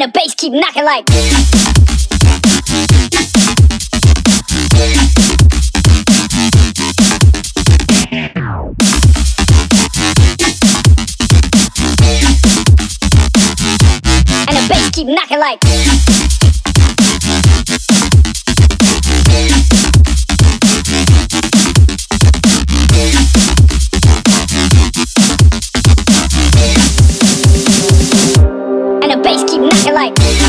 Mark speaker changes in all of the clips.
Speaker 1: and the bass keep knocking like. And the bass keep knocking like. Bass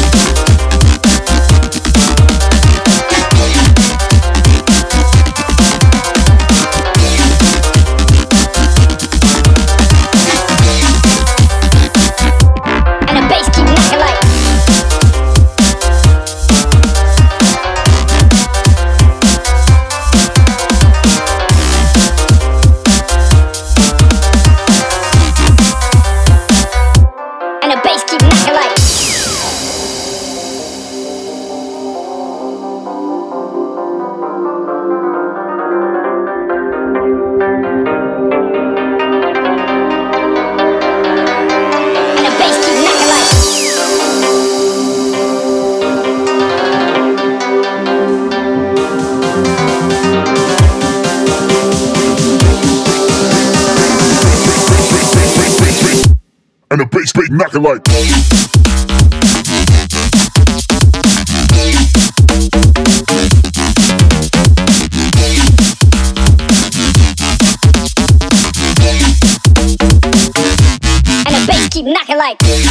Speaker 1: And the bass
Speaker 2: beat knocking like.
Speaker 1: And the bass keep knocking like.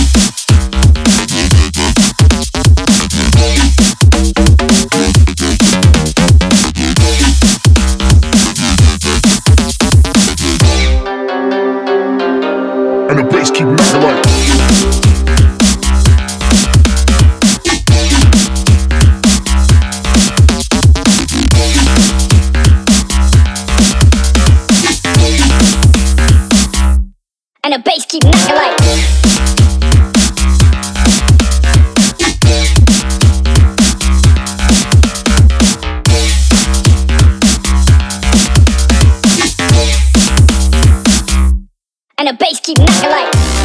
Speaker 1: And the bass keep knocking like.